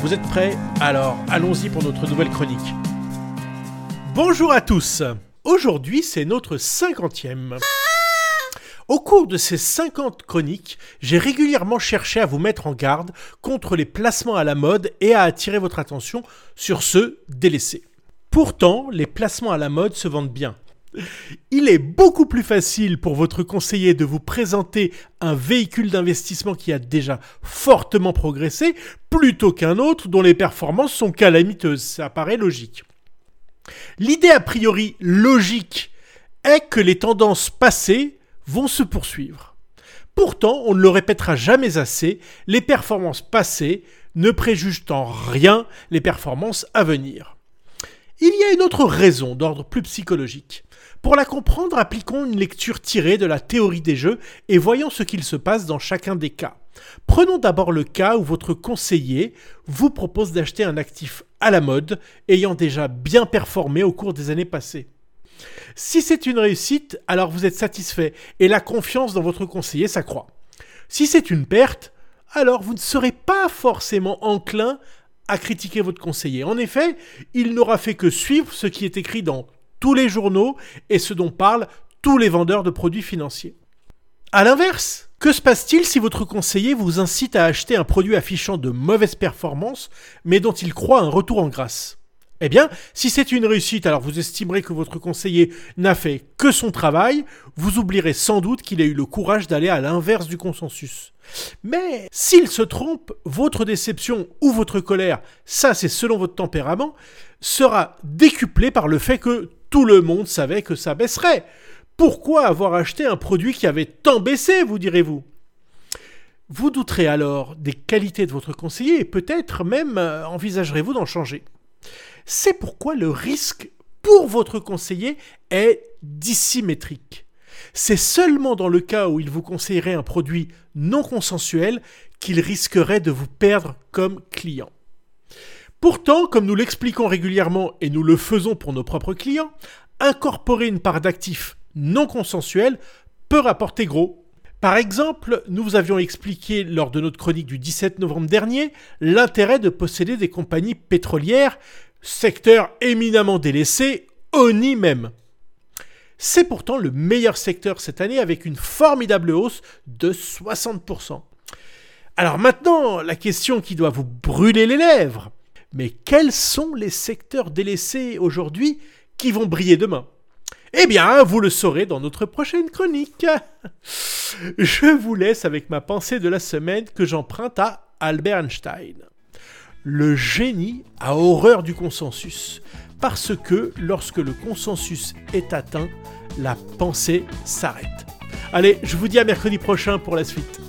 Vous êtes prêts Alors allons-y pour notre nouvelle chronique. Bonjour à tous Aujourd'hui c'est notre cinquantième. Au cours de ces 50 chroniques, j'ai régulièrement cherché à vous mettre en garde contre les placements à la mode et à attirer votre attention sur ceux délaissés. Pourtant, les placements à la mode se vendent bien. Il est beaucoup plus facile pour votre conseiller de vous présenter un véhicule d'investissement qui a déjà fortement progressé plutôt qu'un autre dont les performances sont calamiteuses. Ça paraît logique. L'idée a priori logique est que les tendances passées vont se poursuivre. Pourtant, on ne le répétera jamais assez, les performances passées ne préjugent en rien les performances à venir. Il y a une autre raison d'ordre plus psychologique. Pour la comprendre, appliquons une lecture tirée de la théorie des jeux et voyons ce qu'il se passe dans chacun des cas. Prenons d'abord le cas où votre conseiller vous propose d'acheter un actif à la mode ayant déjà bien performé au cours des années passées. Si c'est une réussite, alors vous êtes satisfait et la confiance dans votre conseiller s'accroît. Si c'est une perte, alors vous ne serez pas forcément enclin à critiquer votre conseiller. En effet, il n'aura fait que suivre ce qui est écrit dans tous les journaux et ce dont parlent tous les vendeurs de produits financiers. A l'inverse, que se passe-t-il si votre conseiller vous incite à acheter un produit affichant de mauvaises performances, mais dont il croit un retour en grâce? Eh bien, si c'est une réussite, alors vous estimerez que votre conseiller n'a fait que son travail, vous oublierez sans doute qu'il a eu le courage d'aller à l'inverse du consensus. Mais s'il se trompe, votre déception ou votre colère, ça c'est selon votre tempérament, sera décuplée par le fait que tout le monde savait que ça baisserait. Pourquoi avoir acheté un produit qui avait tant baissé, vous direz-vous? Vous douterez alors des qualités de votre conseiller et peut-être même euh, envisagerez-vous d'en changer. C'est pourquoi le risque pour votre conseiller est dissymétrique. C'est seulement dans le cas où il vous conseillerait un produit non consensuel qu'il risquerait de vous perdre comme client. Pourtant, comme nous l'expliquons régulièrement et nous le faisons pour nos propres clients, incorporer une part d'actifs non consensuels peut rapporter gros. Par exemple, nous vous avions expliqué lors de notre chronique du 17 novembre dernier l'intérêt de posséder des compagnies pétrolières, secteur éminemment délaissé, ONI même. C'est pourtant le meilleur secteur cette année avec une formidable hausse de 60%. Alors maintenant, la question qui doit vous brûler les lèvres, mais quels sont les secteurs délaissés aujourd'hui qui vont briller demain? Eh bien, vous le saurez dans notre prochaine chronique. Je vous laisse avec ma pensée de la semaine que j'emprunte à Albert Einstein. Le génie a horreur du consensus, parce que lorsque le consensus est atteint, la pensée s'arrête. Allez, je vous dis à mercredi prochain pour la suite.